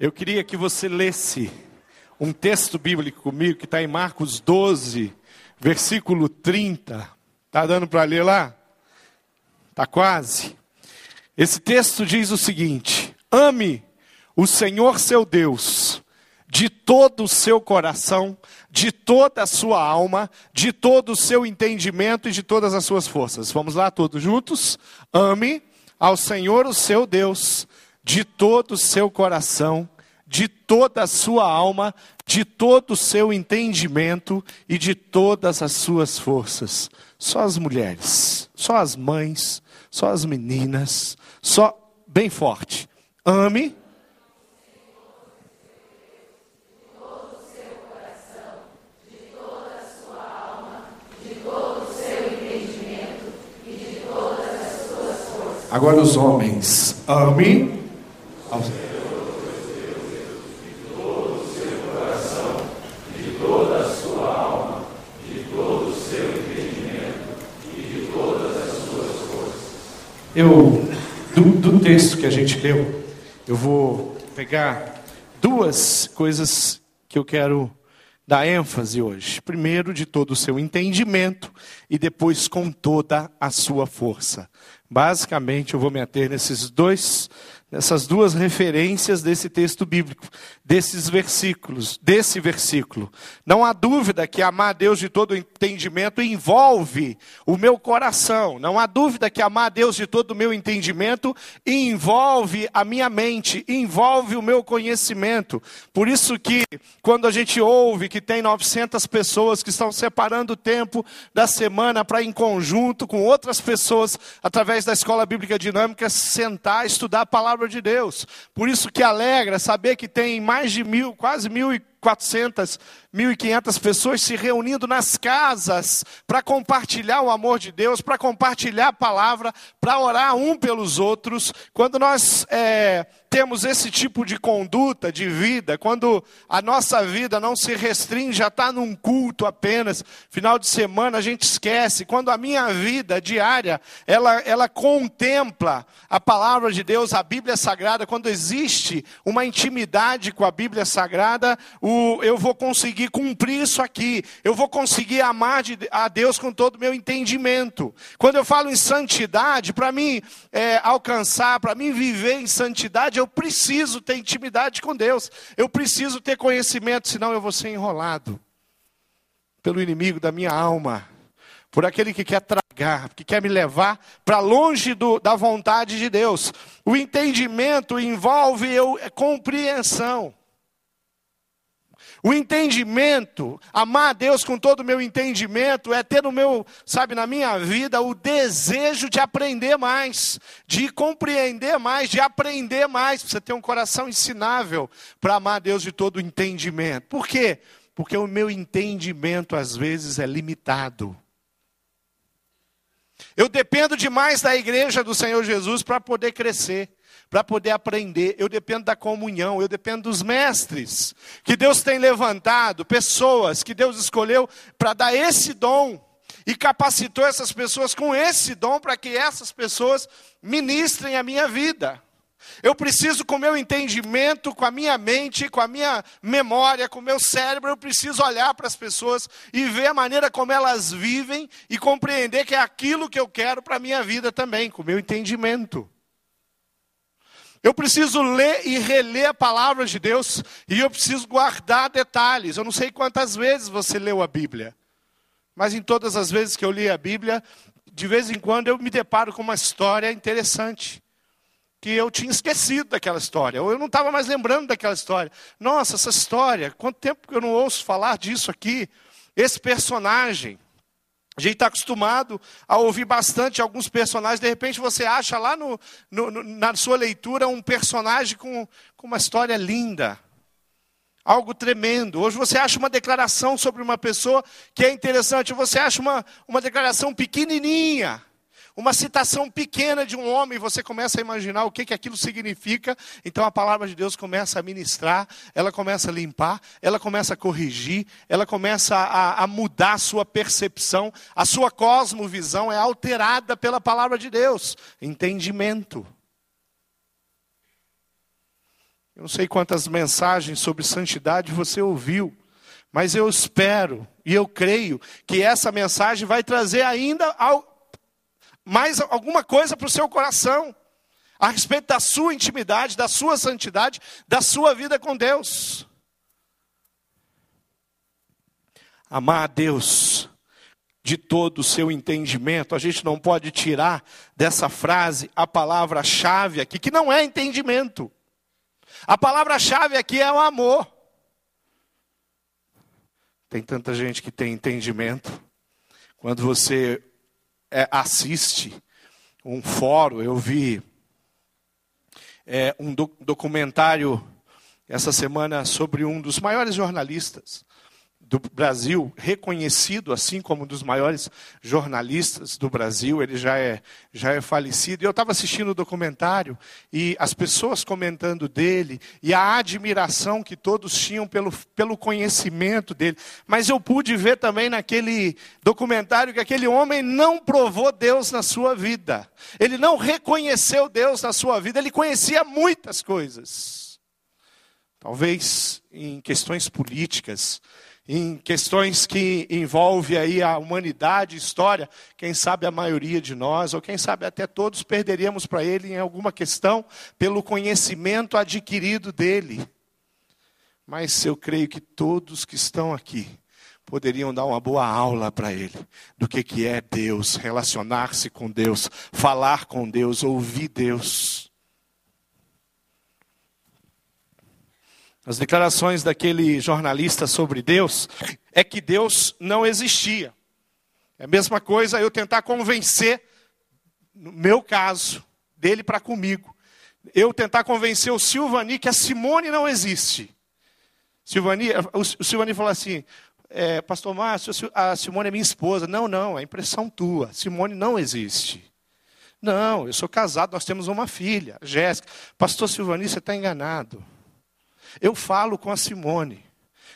Eu queria que você lesse um texto bíblico comigo que está em Marcos 12, versículo 30. Está dando para ler lá? Está quase. Esse texto diz o seguinte: Ame o Senhor seu Deus de todo o seu coração, de toda a sua alma, de todo o seu entendimento e de todas as suas forças. Vamos lá, todos juntos? Ame ao Senhor o seu Deus de todo o seu coração, de toda a sua alma, de todo o seu entendimento e de todas as suas forças. Só as mulheres, só as mães, só as meninas, só bem forte. Ame Agora os homens, ame ao Senhor. Eu, do, do texto que a gente leu, eu vou pegar duas coisas que eu quero dar ênfase hoje. Primeiro, de todo o seu entendimento, e depois com toda a sua força. Basicamente, eu vou me ater nesses dois, nessas duas referências desse texto bíblico, desses versículos, desse versículo. Não há dúvida que amar a Deus de todo entendimento envolve o meu coração. Não há dúvida que amar a Deus de todo o meu entendimento envolve a minha mente, envolve o meu conhecimento. Por isso que quando a gente ouve que tem 900 pessoas que estão separando o tempo da semana para em conjunto com outras pessoas através da escola bíblica dinâmica, sentar estudar a palavra de Deus. Por isso que alegra saber que tem mais de mil, quase mil e 400, 1.500 pessoas se reunindo nas casas para compartilhar o amor de Deus, para compartilhar a palavra, para orar um pelos outros. Quando nós é, temos esse tipo de conduta de vida, quando a nossa vida não se restringe a estar num culto apenas, final de semana a gente esquece. Quando a minha vida diária, ela, ela contempla a palavra de Deus, a Bíblia Sagrada, quando existe uma intimidade com a Bíblia Sagrada, o, eu vou conseguir cumprir isso aqui, eu vou conseguir amar de, a Deus com todo o meu entendimento. Quando eu falo em santidade, para mim é, alcançar, para mim viver em santidade, eu preciso ter intimidade com Deus, eu preciso ter conhecimento, senão eu vou ser enrolado pelo inimigo da minha alma, por aquele que quer tragar, que quer me levar para longe do, da vontade de Deus. O entendimento envolve eu, é compreensão. O entendimento, amar a Deus com todo o meu entendimento, é ter no meu, sabe, na minha vida, o desejo de aprender mais, de compreender mais, de aprender mais. Você ter um coração ensinável para amar a Deus de todo o entendimento. Por quê? Porque o meu entendimento às vezes é limitado. Eu dependo demais da igreja do Senhor Jesus para poder crescer para poder aprender. Eu dependo da comunhão, eu dependo dos mestres que Deus tem levantado, pessoas que Deus escolheu para dar esse dom e capacitou essas pessoas com esse dom para que essas pessoas ministrem a minha vida. Eu preciso, com meu entendimento, com a minha mente, com a minha memória, com o meu cérebro, eu preciso olhar para as pessoas e ver a maneira como elas vivem e compreender que é aquilo que eu quero para a minha vida também, com o meu entendimento. Eu preciso ler e reler a palavra de Deus e eu preciso guardar detalhes. Eu não sei quantas vezes você leu a Bíblia, mas em todas as vezes que eu li a Bíblia, de vez em quando eu me deparo com uma história interessante. Que eu tinha esquecido daquela história, ou eu não estava mais lembrando daquela história. Nossa, essa história, quanto tempo que eu não ouço falar disso aqui? Esse personagem. A gente está acostumado a ouvir bastante alguns personagens, de repente você acha lá no, no, na sua leitura um personagem com, com uma história linda, algo tremendo. Hoje você acha uma declaração sobre uma pessoa que é interessante, você acha uma, uma declaração pequenininha, uma citação pequena de um homem, você começa a imaginar o que, que aquilo significa, então a palavra de Deus começa a ministrar, ela começa a limpar, ela começa a corrigir, ela começa a, a mudar a sua percepção, a sua cosmovisão é alterada pela palavra de Deus. Entendimento. Eu não sei quantas mensagens sobre santidade você ouviu, mas eu espero e eu creio que essa mensagem vai trazer ainda mais alguma coisa para o seu coração, a respeito da sua intimidade, da sua santidade, da sua vida com Deus. Amar a Deus de todo o seu entendimento, a gente não pode tirar dessa frase a palavra-chave aqui, que não é entendimento. A palavra-chave aqui é o amor. Tem tanta gente que tem entendimento. Quando você é, assiste um fórum, eu vi é, um do, documentário essa semana sobre um dos maiores jornalistas do Brasil, reconhecido assim como um dos maiores jornalistas do Brasil, ele já é, já é falecido. E eu estava assistindo o documentário e as pessoas comentando dele e a admiração que todos tinham pelo, pelo conhecimento dele. Mas eu pude ver também naquele documentário que aquele homem não provou Deus na sua vida. Ele não reconheceu Deus na sua vida, ele conhecia muitas coisas. Talvez em questões políticas, em questões que envolvem aí a humanidade, história, quem sabe a maioria de nós, ou quem sabe até todos, perderíamos para ele em alguma questão pelo conhecimento adquirido dele. Mas eu creio que todos que estão aqui poderiam dar uma boa aula para ele do que, que é Deus, relacionar-se com Deus, falar com Deus, ouvir Deus. As declarações daquele jornalista sobre Deus é que Deus não existia. É a mesma coisa eu tentar convencer, no meu caso, dele para comigo. Eu tentar convencer o Silvani que a Simone não existe. Silvani, o Silvani falou assim: é, Pastor Márcio, a Simone é minha esposa. Não, não, é impressão tua. Simone não existe. Não, eu sou casado, nós temos uma filha, Jéssica. Pastor Silvani, você está enganado. Eu falo com a Simone.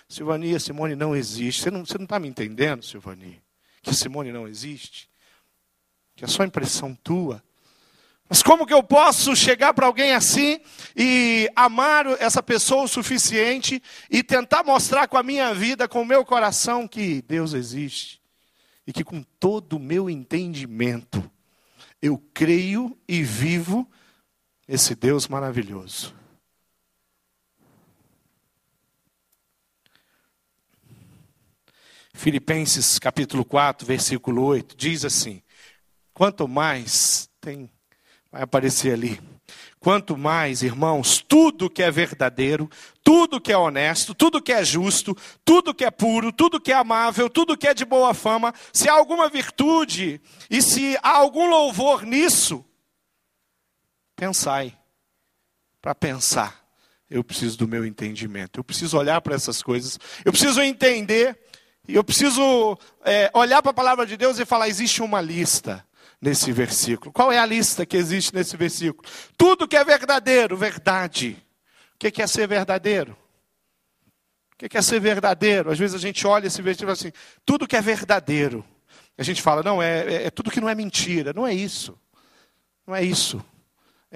Silvani, a Simone não existe. Você não está tá me entendendo, Silvani? Que Simone não existe? Que é só impressão tua? Mas como que eu posso chegar para alguém assim e amar essa pessoa o suficiente e tentar mostrar com a minha vida, com o meu coração, que Deus existe? E que com todo o meu entendimento eu creio e vivo esse Deus maravilhoso. Filipenses capítulo 4, versículo 8, diz assim: Quanto mais, tem, vai aparecer ali. Quanto mais, irmãos, tudo que é verdadeiro, tudo que é honesto, tudo que é justo, tudo que é puro, tudo que é amável, tudo que é de boa fama, se há alguma virtude e se há algum louvor nisso, pensai. Para pensar, eu preciso do meu entendimento, eu preciso olhar para essas coisas, eu preciso entender e eu preciso é, olhar para a palavra de Deus e falar: existe uma lista nesse versículo. Qual é a lista que existe nesse versículo? Tudo que é verdadeiro, verdade. O que é ser verdadeiro? O que é ser verdadeiro? Às vezes a gente olha esse versículo assim: tudo que é verdadeiro. A gente fala: não, é, é, é tudo que não é mentira. Não é isso. Não é isso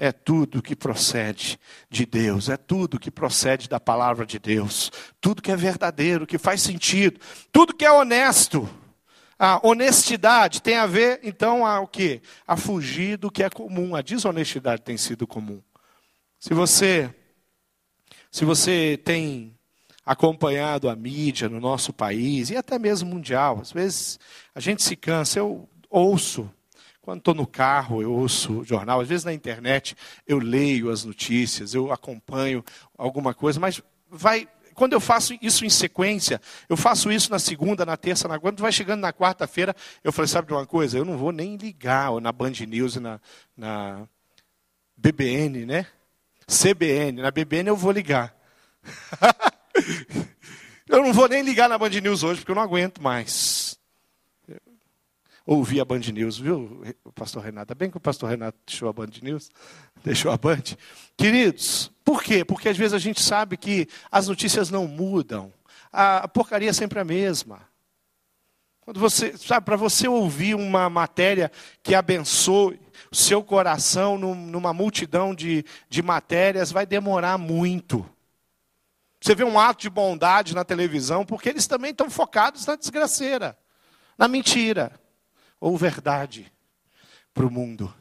é tudo que procede de Deus, é tudo que procede da palavra de Deus, tudo que é verdadeiro, que faz sentido, tudo que é honesto. A honestidade tem a ver, então, a o quê? A fugir do que é comum. A desonestidade tem sido comum. Se você, se você tem acompanhado a mídia no nosso país e até mesmo mundial, às vezes a gente se cansa. Eu ouço quando estou no carro, eu ouço jornal, às vezes na internet eu leio as notícias, eu acompanho alguma coisa, mas vai. Quando eu faço isso em sequência, eu faço isso na segunda, na terça, na quando vai chegando na quarta-feira, eu falei, sabe de uma coisa? Eu não vou nem ligar na Band News na, na BBN, né? CBN, na BBN eu vou ligar. eu não vou nem ligar na Band News hoje, porque eu não aguento mais ouvir a Band News, viu, pastor Renato? Bem que o pastor Renato deixou a Band News, deixou a Band. Queridos, por quê? Porque às vezes a gente sabe que as notícias não mudam. A porcaria é sempre a mesma. Quando você, sabe, para você ouvir uma matéria que abençoe, o seu coração numa multidão de, de matérias vai demorar muito. Você vê um ato de bondade na televisão, porque eles também estão focados na desgraceira, na mentira ou verdade para o mundo.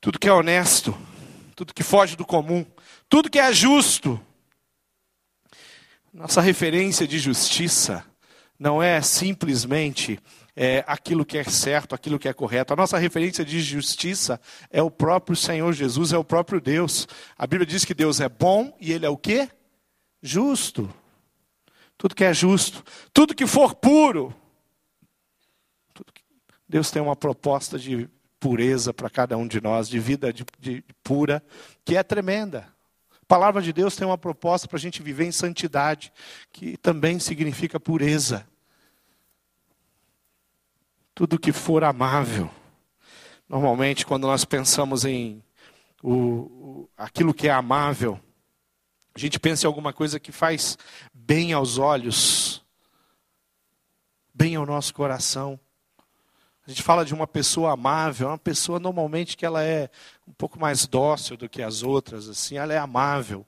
Tudo que é honesto, tudo que foge do comum, tudo que é justo. Nossa referência de justiça não é simplesmente é, aquilo que é certo, aquilo que é correto. A nossa referência de justiça é o próprio Senhor Jesus, é o próprio Deus. A Bíblia diz que Deus é bom e Ele é o quê? Justo. Tudo que é justo, tudo que for puro. Deus tem uma proposta de pureza para cada um de nós, de vida de, de, pura, que é tremenda. A palavra de Deus tem uma proposta para a gente viver em santidade, que também significa pureza. Tudo que for amável. Normalmente, quando nós pensamos em o, o, aquilo que é amável, a gente pensa em alguma coisa que faz bem aos olhos, bem ao nosso coração. A gente fala de uma pessoa amável, uma pessoa normalmente que ela é um pouco mais dócil do que as outras, assim, ela é amável.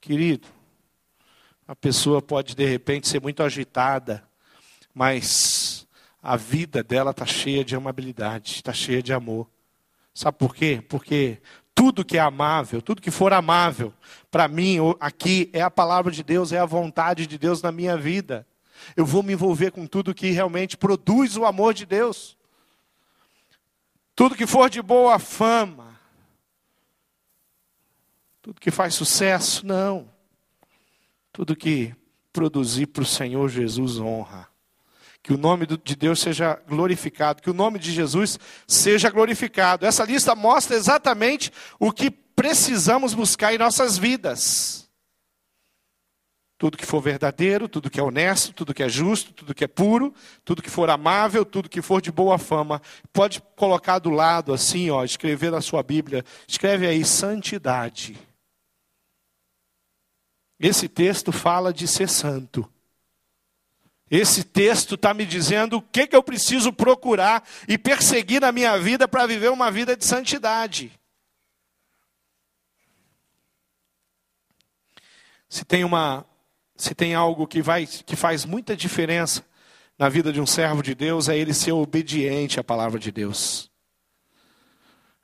Querido, a pessoa pode de repente ser muito agitada, mas a vida dela está cheia de amabilidade, está cheia de amor. Sabe por quê? Porque tudo que é amável, tudo que for amável, para mim aqui é a palavra de Deus, é a vontade de Deus na minha vida. Eu vou me envolver com tudo que realmente produz o amor de Deus. Tudo que for de boa fama. Tudo que faz sucesso, não. Tudo que produzir para o Senhor Jesus honra. Que o nome de Deus seja glorificado, que o nome de Jesus seja glorificado. Essa lista mostra exatamente o que precisamos buscar em nossas vidas. Tudo que for verdadeiro, tudo que é honesto, tudo que é justo, tudo que é puro, tudo que for amável, tudo que for de boa fama. Pode colocar do lado assim, ó, escrever na sua Bíblia, escreve aí santidade. Esse texto fala de ser santo. Esse texto está me dizendo o que, que eu preciso procurar e perseguir na minha vida para viver uma vida de santidade. Se tem uma, se tem algo que, vai, que faz muita diferença na vida de um servo de Deus, é ele ser obediente à palavra de Deus.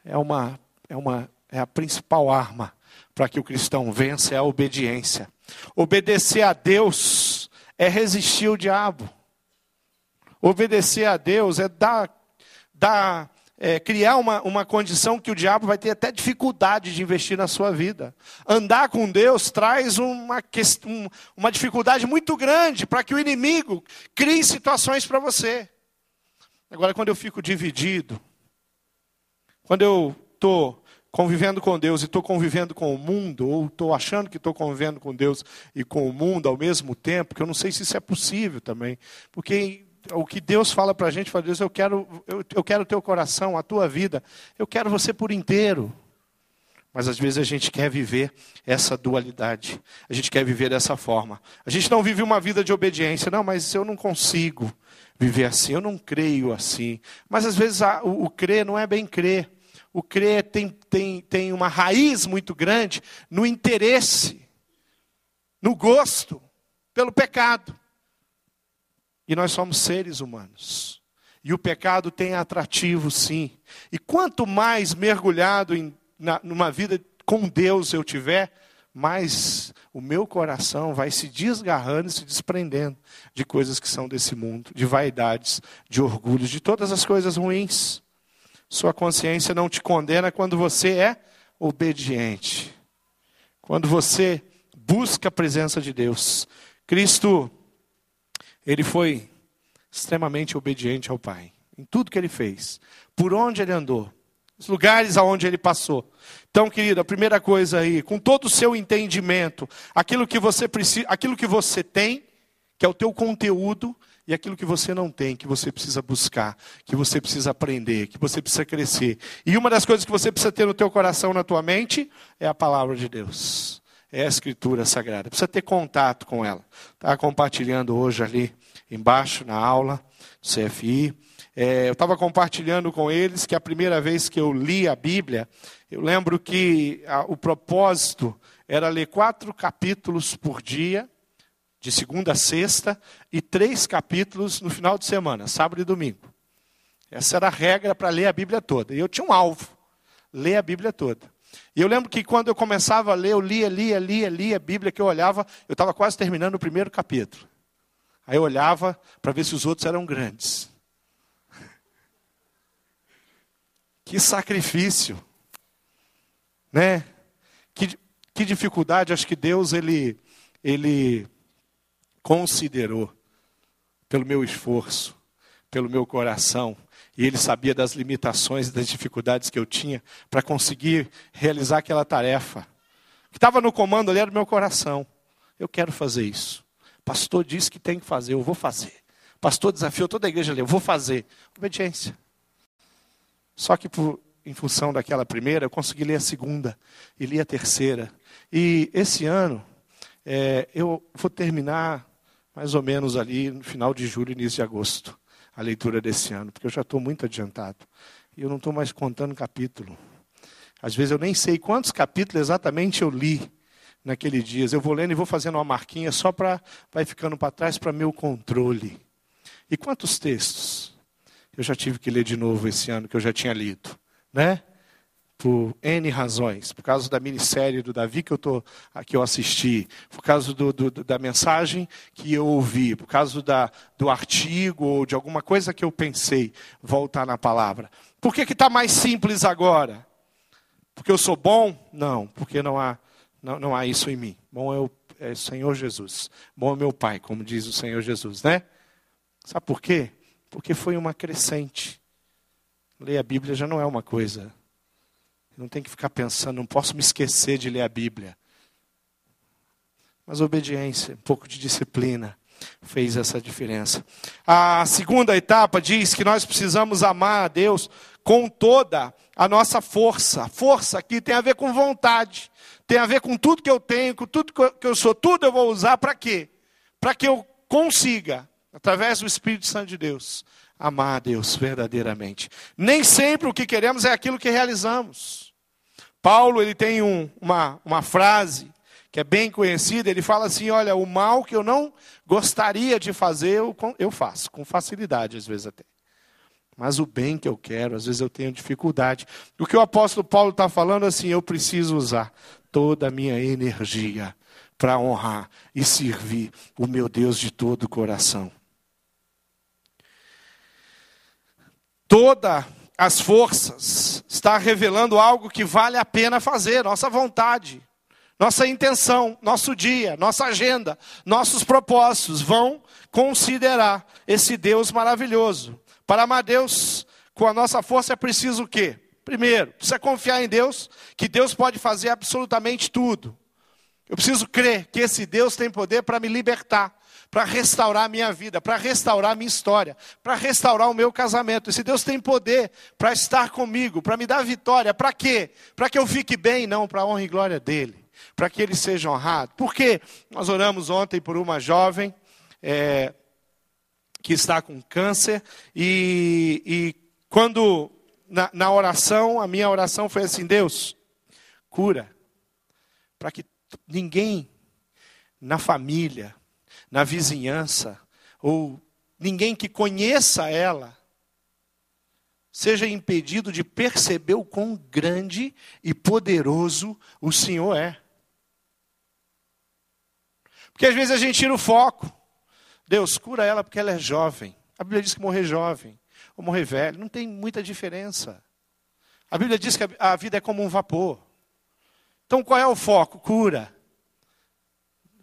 É uma, é uma, é a principal arma para que o cristão vença é a obediência. Obedecer a Deus é resistir ao diabo. Obedecer a Deus é dar, dar é, criar uma, uma condição que o diabo vai ter até dificuldade de investir na sua vida. Andar com Deus traz uma, um, uma dificuldade muito grande para que o inimigo crie situações para você. Agora, quando eu fico dividido, quando eu estou convivendo com Deus e estou convivendo com o mundo, ou estou achando que estou convivendo com Deus e com o mundo ao mesmo tempo, que eu não sei se isso é possível também, porque o que Deus fala para a gente, fala, Deus, eu quero, eu, eu quero o teu coração, a tua vida, eu quero você por inteiro. Mas às vezes a gente quer viver essa dualidade, a gente quer viver dessa forma. A gente não vive uma vida de obediência, não, mas eu não consigo viver assim, eu não creio assim. Mas às vezes a, o, o crer não é bem crer. O crer tem, tem, tem uma raiz muito grande no interesse, no gosto, pelo pecado. E nós somos seres humanos. E o pecado tem atrativo, sim. E quanto mais mergulhado em na, numa vida com Deus eu tiver, mais o meu coração vai se desgarrando e se desprendendo de coisas que são desse mundo, de vaidades, de orgulhos, de todas as coisas ruins. Sua consciência não te condena quando você é obediente. Quando você busca a presença de Deus. Cristo ele foi extremamente obediente ao Pai, em tudo que ele fez, por onde ele andou, os lugares aonde ele passou. Então, querido, a primeira coisa aí, com todo o seu entendimento, aquilo que você precisa, aquilo que você tem, que é o teu conteúdo, e aquilo que você não tem, que você precisa buscar, que você precisa aprender, que você precisa crescer. E uma das coisas que você precisa ter no teu coração, na tua mente, é a palavra de Deus. É a escritura sagrada. Precisa ter contato com ela. Está compartilhando hoje ali embaixo na aula do CFI. É, eu estava compartilhando com eles que a primeira vez que eu li a Bíblia, eu lembro que a, o propósito era ler quatro capítulos por dia, de segunda a sexta, e três capítulos no final de semana, sábado e domingo. Essa era a regra para ler a Bíblia toda. E eu tinha um alvo, ler a Bíblia toda. E eu lembro que quando eu começava a ler, eu lia, lia, lia, lia a Bíblia que eu olhava, eu estava quase terminando o primeiro capítulo. Aí eu olhava para ver se os outros eram grandes. Que sacrifício, né? Que, que dificuldade, acho que Deus ele ele considerou pelo meu esforço, pelo meu coração, e ele sabia das limitações e das dificuldades que eu tinha para conseguir realizar aquela tarefa. O que estava no comando ali era o meu coração. Eu quero fazer isso. Pastor disse que tem que fazer, eu vou fazer. Pastor desafiou toda a igreja ali, eu vou fazer. Obediência. Só que por, em função daquela primeira, eu consegui ler a segunda e li a terceira. E esse ano, é, eu vou terminar mais ou menos ali no final de julho, início de agosto a leitura desse ano, porque eu já estou muito adiantado. E eu não estou mais contando capítulo. Às vezes eu nem sei quantos capítulos exatamente eu li naquele dia. Eu vou lendo e vou fazendo uma marquinha só para vai ficando para trás para meu controle. E quantos textos eu já tive que ler de novo esse ano que eu já tinha lido, né? Por N razões, por causa da minissérie do Davi que eu, tô, que eu assisti, por causa do, do, da mensagem que eu ouvi, por causa da, do artigo ou de alguma coisa que eu pensei voltar na palavra. Por que está mais simples agora? Porque eu sou bom? Não, porque não há, não, não há isso em mim. Bom é o é Senhor Jesus. Bom é meu Pai, como diz o Senhor Jesus, né? Sabe por quê? Porque foi uma crescente. Ler a Bíblia já não é uma coisa não tem que ficar pensando, não posso me esquecer de ler a Bíblia. Mas obediência, um pouco de disciplina fez essa diferença. A segunda etapa diz que nós precisamos amar a Deus com toda a nossa força. Força aqui tem a ver com vontade, tem a ver com tudo que eu tenho, com tudo que eu sou, tudo eu vou usar para quê? Para que eu consiga, através do Espírito Santo de Deus, amar a Deus verdadeiramente. Nem sempre o que queremos é aquilo que realizamos. Paulo ele tem um, uma, uma frase que é bem conhecida, ele fala assim: olha, o mal que eu não gostaria de fazer, eu, eu faço, com facilidade, às vezes até. Mas o bem que eu quero, às vezes eu tenho dificuldade. O que o apóstolo Paulo está falando assim, eu preciso usar toda a minha energia para honrar e servir o meu Deus de todo o coração. Toda as forças, está revelando algo que vale a pena fazer, nossa vontade, nossa intenção, nosso dia, nossa agenda, nossos propósitos vão considerar esse Deus maravilhoso. Para amar Deus com a nossa força é preciso o quê? Primeiro, precisa confiar em Deus, que Deus pode fazer absolutamente tudo. Eu preciso crer que esse Deus tem poder para me libertar para restaurar a minha vida, para restaurar a minha história, para restaurar o meu casamento. Esse Deus tem poder para estar comigo, para me dar vitória. Para quê? Para que eu fique bem, não, para a honra e glória dele. Para que ele seja honrado. Por quê? Nós oramos ontem por uma jovem é, que está com câncer e, e quando na, na oração, a minha oração foi assim: Deus, cura, para que ninguém na família, na vizinhança, ou ninguém que conheça ela, seja impedido de perceber o quão grande e poderoso o Senhor é. Porque às vezes a gente tira o foco. Deus cura ela porque ela é jovem. A Bíblia diz que morrer jovem ou morrer velho não tem muita diferença. A Bíblia diz que a vida é como um vapor. Então qual é o foco? Cura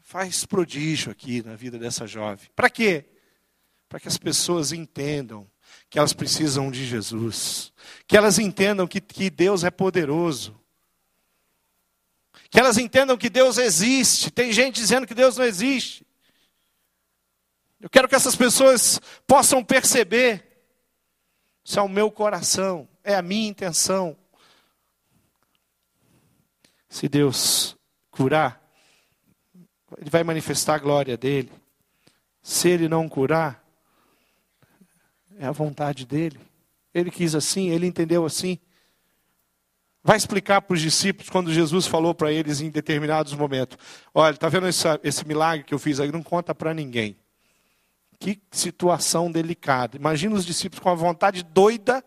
faz prodígio aqui na vida dessa jovem. Para quê? Para que as pessoas entendam que elas precisam de Jesus, que elas entendam que, que Deus é poderoso, que elas entendam que Deus existe. Tem gente dizendo que Deus não existe. Eu quero que essas pessoas possam perceber se é o meu coração, é a minha intenção. Se Deus curar, ele vai manifestar a glória dele. Se ele não curar, é a vontade dele. Ele quis assim, ele entendeu assim. Vai explicar para os discípulos quando Jesus falou para eles em determinados momentos: Olha, está vendo esse, milagre que eu fiz aí? Não conta para ninguém. Que situação delicada. Imagina os discípulos com a vontade doida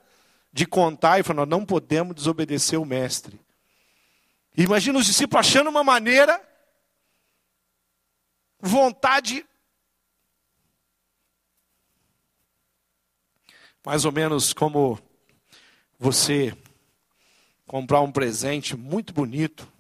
de contar e falando: Não podemos desobedecer o Mestre. Imagina os discípulos achando uma maneira, vontade. Mais ou menos como você comprar um presente muito bonito,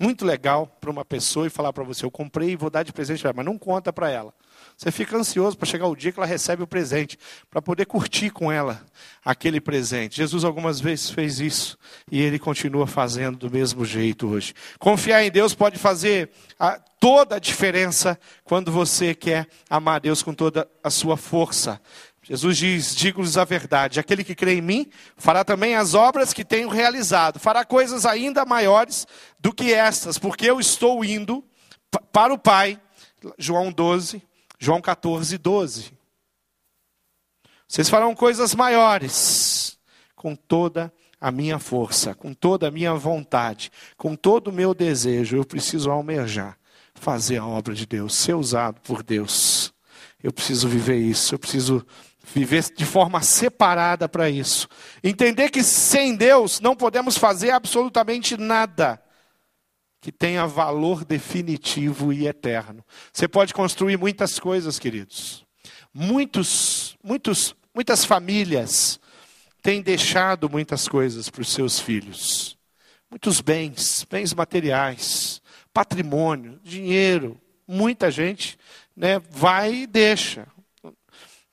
muito legal para uma pessoa e falar para você: Eu comprei e vou dar de presente para ela, mas não conta para ela. Você fica ansioso para chegar o dia que ela recebe o presente, para poder curtir com ela aquele presente. Jesus algumas vezes fez isso e ele continua fazendo do mesmo jeito hoje. Confiar em Deus pode fazer a, toda a diferença quando você quer amar Deus com toda a sua força. Jesus diz: Digo-lhes a verdade, aquele que crê em mim fará também as obras que tenho realizado, fará coisas ainda maiores do que estas, porque eu estou indo para o Pai. João 12, João 14, 12. Vocês farão coisas maiores, com toda a minha força, com toda a minha vontade, com todo o meu desejo. Eu preciso almejar, fazer a obra de Deus, ser usado por Deus. Eu preciso viver isso, eu preciso viver de forma separada para isso. Entender que sem Deus não podemos fazer absolutamente nada que tenha valor definitivo e eterno. Você pode construir muitas coisas, queridos. Muitos, muitos, muitas famílias têm deixado muitas coisas para os seus filhos. Muitos bens, bens materiais, patrimônio, dinheiro. Muita gente né, vai e deixa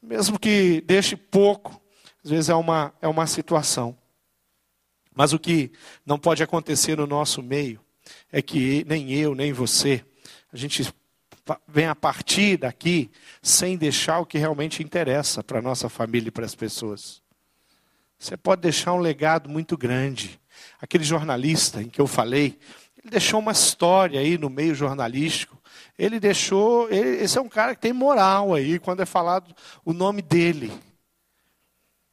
mesmo que deixe pouco, às vezes é uma, é uma situação. Mas o que não pode acontecer no nosso meio é que nem eu, nem você, a gente vem a partir daqui sem deixar o que realmente interessa para a nossa família e para as pessoas. Você pode deixar um legado muito grande. Aquele jornalista em que eu falei, ele deixou uma história aí no meio jornalístico ele deixou. Ele, esse é um cara que tem moral aí, quando é falado o nome dele.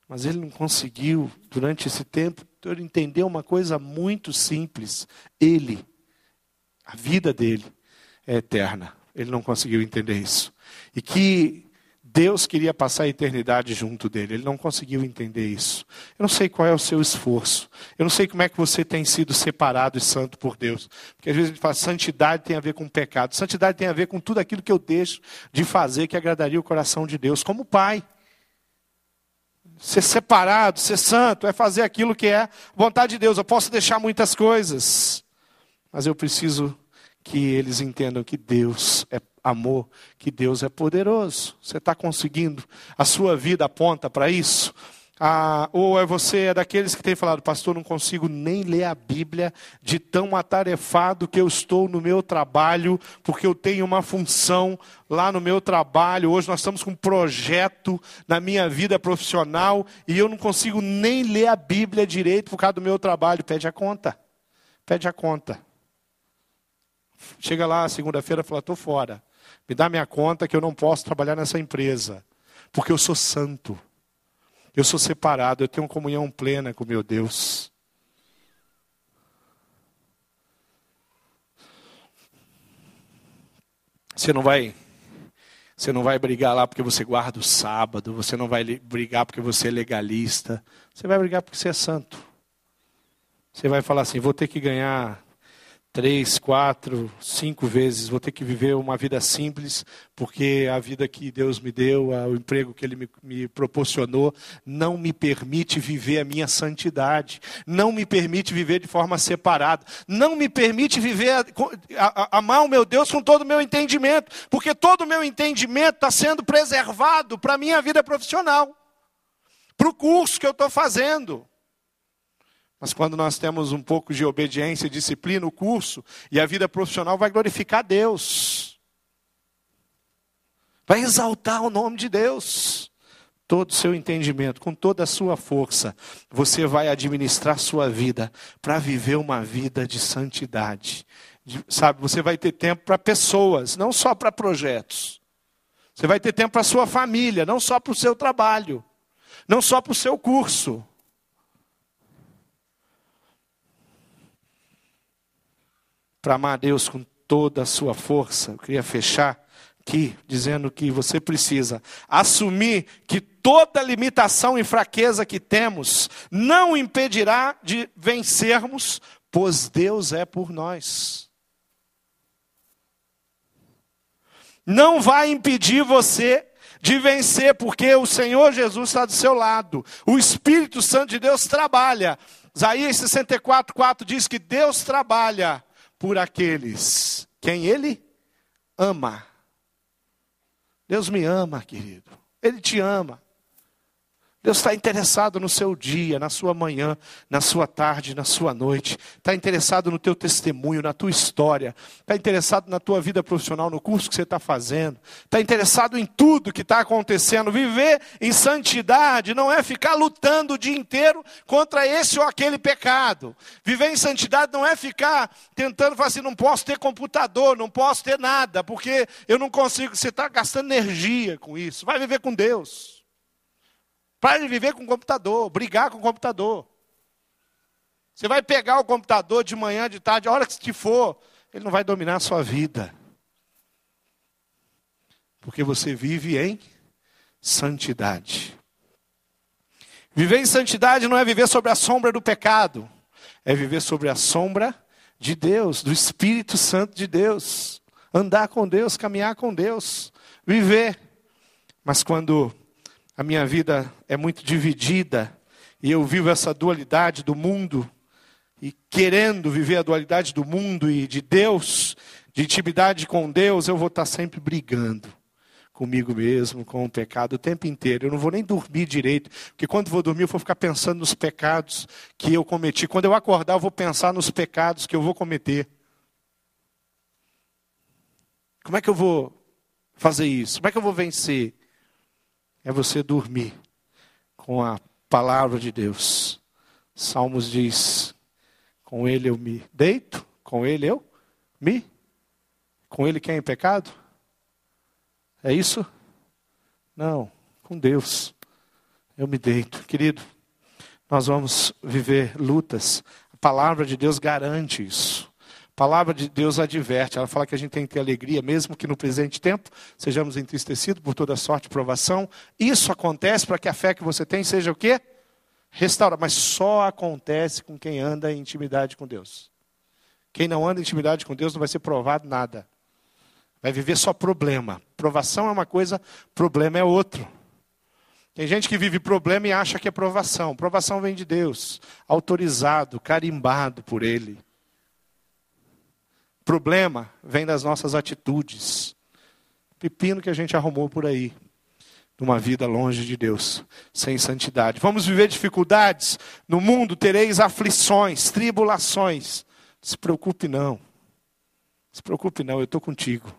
Mas ele não conseguiu, durante esse tempo, entender uma coisa muito simples. Ele, a vida dele, é eterna. Ele não conseguiu entender isso. E que Deus queria passar a eternidade junto dele. Ele não conseguiu entender isso. Eu não sei qual é o seu esforço. Eu não sei como é que você tem sido separado e santo por Deus. Porque às vezes a gente fala, santidade tem a ver com pecado. Santidade tem a ver com tudo aquilo que eu deixo de fazer que agradaria o coração de Deus, como pai. Ser separado, ser santo, é fazer aquilo que é vontade de Deus. Eu posso deixar muitas coisas, mas eu preciso que eles entendam que Deus é amor, que Deus é poderoso. Você está conseguindo? A sua vida aponta para isso? Ah, ou é você é daqueles que tem falado, pastor, não consigo nem ler a Bíblia de tão atarefado que eu estou no meu trabalho, porque eu tenho uma função lá no meu trabalho. Hoje nós estamos com um projeto na minha vida profissional e eu não consigo nem ler a Bíblia direito por causa do meu trabalho. Pede a conta. Pede a conta. Chega lá segunda-feira e fala: estou fora. Me dá minha conta que eu não posso trabalhar nessa empresa, porque eu sou santo. Eu sou separado, eu tenho comunhão plena com meu Deus. Você não vai você não vai brigar lá porque você guarda o sábado, você não vai brigar porque você é legalista. Você vai brigar porque você é santo. Você vai falar assim: vou ter que ganhar três, quatro, cinco vezes. Vou ter que viver uma vida simples, porque a vida que Deus me deu, o emprego que Ele me, me, proporcionou, não me permite viver a minha santidade, não me permite viver de forma separada, não me permite viver, a, a, a, amar o meu Deus com todo o meu entendimento, porque todo o meu entendimento está sendo preservado para a minha vida profissional, para o curso que eu estou fazendo mas quando nós temos um pouco de obediência, disciplina, o curso e a vida profissional vai glorificar Deus. Vai exaltar o nome de Deus. Todo o seu entendimento, com toda a sua força, você vai administrar sua vida para viver uma vida de santidade. De, sabe, você vai ter tempo para pessoas, não só para projetos. Você vai ter tempo para sua família, não só para o seu trabalho, não só para o seu curso. Para amar a Deus com toda a sua força. Eu queria fechar aqui dizendo que você precisa assumir que toda limitação e fraqueza que temos não impedirá de vencermos, pois Deus é por nós. Não vai impedir você de vencer, porque o Senhor Jesus está do seu lado. O Espírito Santo de Deus trabalha. Isaías 64, 4 diz que Deus trabalha por aqueles quem Ele ama. Deus me ama, querido. Ele te ama. Deus está interessado no seu dia, na sua manhã, na sua tarde, na sua noite. Está interessado no teu testemunho, na tua história. Está interessado na tua vida profissional, no curso que você está fazendo. Está interessado em tudo que está acontecendo. Viver em santidade não é ficar lutando o dia inteiro contra esse ou aquele pecado. Viver em santidade não é ficar tentando fazer, assim, não posso ter computador, não posso ter nada, porque eu não consigo. Você está gastando energia com isso. Vai viver com Deus. Para de viver com o computador, brigar com o computador. Você vai pegar o computador de manhã, de tarde, a hora que for, ele não vai dominar a sua vida. Porque você vive em santidade. Viver em santidade não é viver sobre a sombra do pecado, é viver sobre a sombra de Deus, do Espírito Santo de Deus. Andar com Deus, caminhar com Deus, viver. Mas quando a minha vida é muito dividida e eu vivo essa dualidade do mundo e querendo viver a dualidade do mundo e de Deus, de intimidade com Deus, eu vou estar sempre brigando comigo mesmo, com o pecado o tempo inteiro. Eu não vou nem dormir direito, porque quando vou dormir eu vou ficar pensando nos pecados que eu cometi. Quando eu acordar eu vou pensar nos pecados que eu vou cometer. Como é que eu vou fazer isso? Como é que eu vou vencer? É você dormir com a palavra de Deus. Salmos diz: com ele eu me deito, com ele eu me. Com ele quem é em pecado? É isso? Não, com Deus. Eu me deito. Querido, nós vamos viver lutas. A palavra de Deus garante isso. A palavra de Deus adverte, ela fala que a gente tem que ter alegria, mesmo que no presente tempo sejamos entristecidos por toda sorte de provação. Isso acontece para que a fé que você tem seja o quê? Restaura. Mas só acontece com quem anda em intimidade com Deus. Quem não anda em intimidade com Deus não vai ser provado nada. Vai viver só problema. Provação é uma coisa, problema é outro. Tem gente que vive problema e acha que é provação. Provação vem de Deus, autorizado, carimbado por Ele. Problema vem das nossas atitudes. Pepino que a gente arrumou por aí. Numa vida longe de Deus, sem santidade. Vamos viver dificuldades. No mundo tereis aflições, tribulações. Se preocupe. Não se preocupe não, eu estou contigo.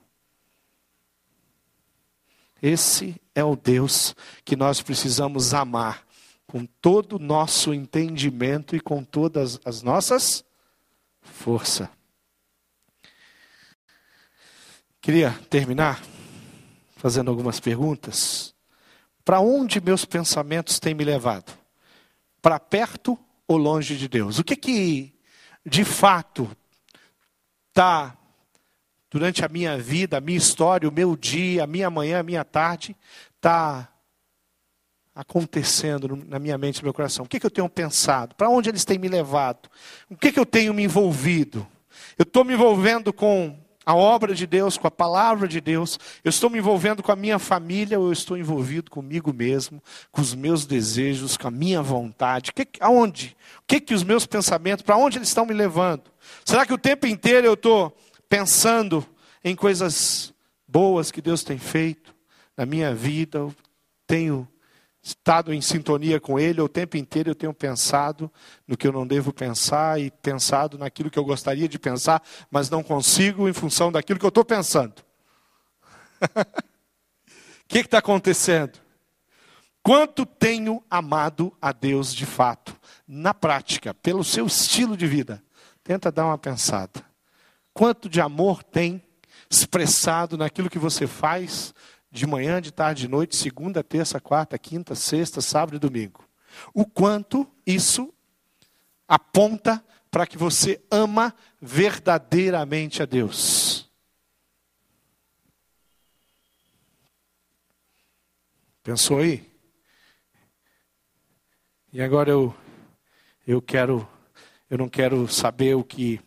Esse é o Deus que nós precisamos amar com todo o nosso entendimento e com todas as nossas forças. Queria terminar fazendo algumas perguntas. Para onde meus pensamentos têm me levado? Para perto ou longe de Deus? O que que de fato está durante a minha vida, a minha história, o meu dia, a minha manhã, a minha tarde, está acontecendo na minha mente, no meu coração? O que, que eu tenho pensado? Para onde eles têm me levado? O que, que eu tenho me envolvido? Eu estou me envolvendo com a obra de Deus, com a palavra de Deus, eu estou me envolvendo com a minha família ou eu estou envolvido comigo mesmo, com os meus desejos, com a minha vontade? Que, aonde? O que, que os meus pensamentos, para onde eles estão me levando? Será que o tempo inteiro eu estou pensando em coisas boas que Deus tem feito na minha vida? Eu tenho estado em sintonia com Ele, o tempo inteiro eu tenho pensado no que eu não devo pensar e pensado naquilo que eu gostaria de pensar, mas não consigo em função daquilo que eu estou pensando. O que está acontecendo? Quanto tenho amado a Deus de fato, na prática, pelo seu estilo de vida? Tenta dar uma pensada. Quanto de amor tem expressado naquilo que você faz, de manhã, de tarde, de noite, segunda, terça, quarta, quinta, sexta, sábado e domingo. O quanto isso aponta para que você ama verdadeiramente a Deus. Pensou aí? E agora eu eu quero eu não quero saber o que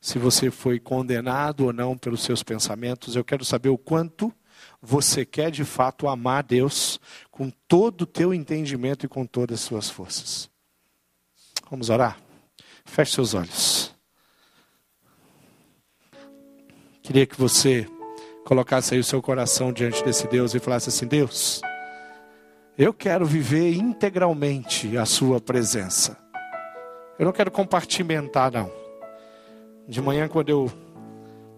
se você foi condenado ou não pelos seus pensamentos, eu quero saber o quanto você quer de fato amar Deus com todo o teu entendimento e com todas as suas forças. Vamos orar? Feche seus olhos. Queria que você colocasse aí o seu coração diante desse Deus e falasse assim: Deus, eu quero viver integralmente a Sua presença. Eu não quero compartimentar, não. De manhã, quando eu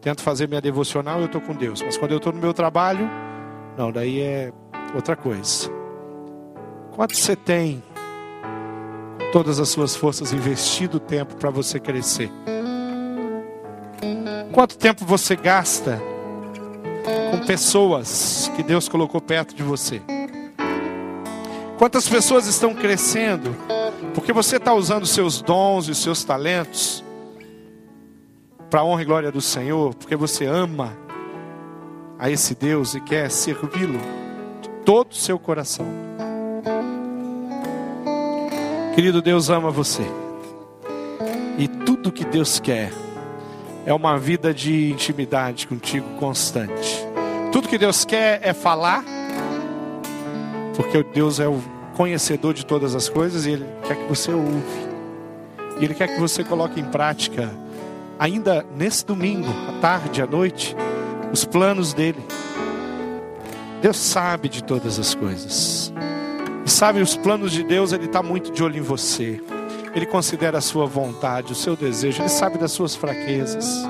tento fazer minha devocional, eu estou com Deus. Mas quando eu estou no meu trabalho, não, daí é outra coisa. Quanto você tem todas as suas forças, investido tempo para você crescer? Quanto tempo você gasta com pessoas que Deus colocou perto de você? Quantas pessoas estão crescendo porque você está usando seus dons e seus talentos para a honra e glória do Senhor, porque você ama a esse Deus e quer servi-lo de todo o seu coração. Querido Deus ama você. E tudo que Deus quer é uma vida de intimidade contigo constante. Tudo que Deus quer é falar, porque Deus é o conhecedor de todas as coisas e Ele quer que você ouve. E Ele quer que você coloque em prática, ainda nesse domingo, à tarde, à noite, os planos dele. Deus sabe de todas as coisas. E sabe, os planos de Deus, Ele está muito de olho em você. Ele considera a sua vontade, o seu desejo, Ele sabe das suas fraquezas.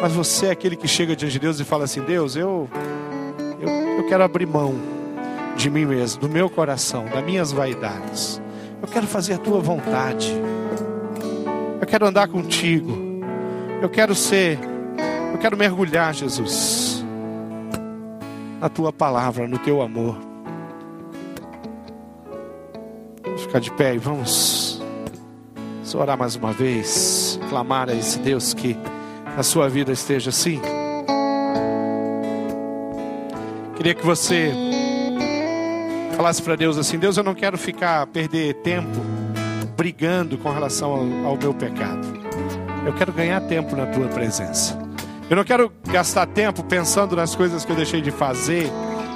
Mas você é aquele que chega diante de Deus e fala assim: Deus, eu, eu, eu quero abrir mão de mim mesmo, do meu coração, das minhas vaidades. Eu quero fazer a tua vontade. Eu quero andar contigo. Eu quero ser, eu quero mergulhar, Jesus, na tua palavra, no teu amor. ficar de pé e vamos orar mais uma vez, clamar a esse Deus que a sua vida esteja assim. Queria que você falasse para Deus assim: Deus, eu não quero ficar perder tempo brigando com relação ao, ao meu pecado. Eu quero ganhar tempo na tua presença. Eu não quero gastar tempo pensando nas coisas que eu deixei de fazer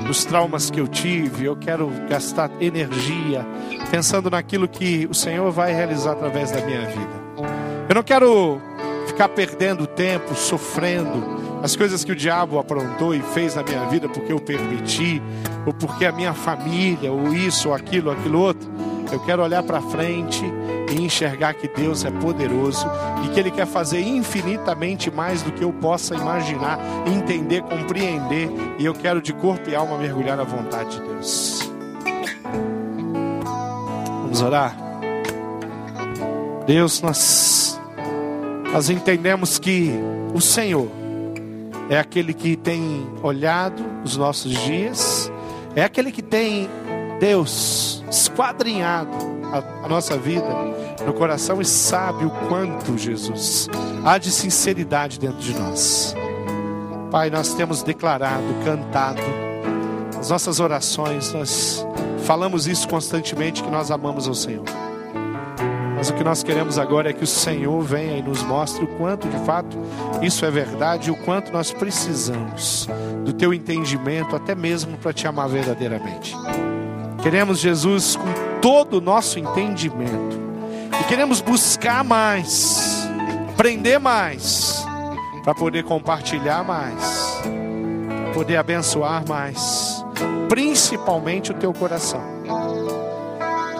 dos traumas que eu tive, eu quero gastar energia pensando naquilo que o Senhor vai realizar através da minha vida. Eu não quero ficar perdendo tempo, sofrendo as coisas que o diabo aprontou e fez na minha vida porque eu permiti, ou porque a minha família, ou isso, ou aquilo, ou aquilo outro. Eu quero olhar para frente e enxergar que Deus é poderoso e que Ele quer fazer infinitamente mais do que eu possa imaginar, entender, compreender. E eu quero de corpo e alma mergulhar na vontade de Deus. Vamos orar? Deus, nós, nós entendemos que o Senhor é aquele que tem olhado os nossos dias, é aquele que tem, Deus, esquadrinhado a, a nossa vida no coração e sabe o quanto, Jesus, há de sinceridade dentro de nós. Pai, nós temos declarado, cantado, as nossas orações, nós falamos isso constantemente que nós amamos ao Senhor. Mas o que nós queremos agora é que o Senhor venha e nos mostre o quanto de fato isso é verdade e o quanto nós precisamos do teu entendimento, até mesmo para te amar verdadeiramente. Queremos, Jesus, com todo o nosso entendimento, e queremos buscar mais, aprender mais, para poder compartilhar mais, para poder abençoar mais, principalmente o teu coração.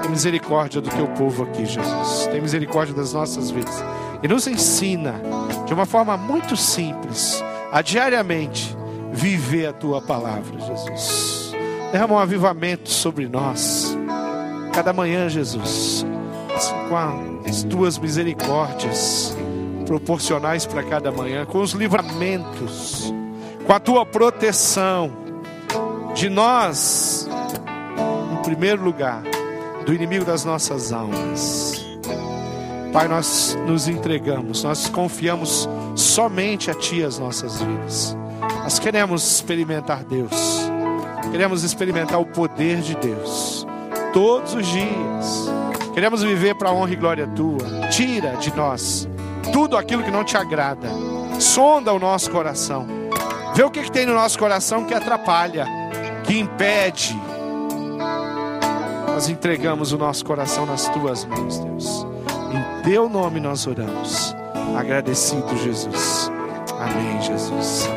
Tem misericórdia do teu povo aqui, Jesus. Tem misericórdia das nossas vidas. E nos ensina, de uma forma muito simples, a diariamente viver a tua palavra, Jesus. Derrama um avivamento sobre nós. Cada manhã, Jesus, assim, com as tuas misericórdias proporcionais para cada manhã, com os livramentos, com a tua proteção de nós, em primeiro lugar, do inimigo das nossas almas. Pai, nós nos entregamos, nós confiamos somente a Ti as nossas vidas. Nós queremos experimentar Deus, queremos experimentar o poder de Deus todos os dias. Queremos viver para a honra e glória Tua. Tira de nós tudo aquilo que não te agrada. Sonda o nosso coração. Vê o que, que tem no nosso coração que atrapalha, que impede. Nós entregamos o nosso coração nas tuas mãos, Deus. Em teu nome nós oramos. Agradecido, Jesus. Amém, Jesus.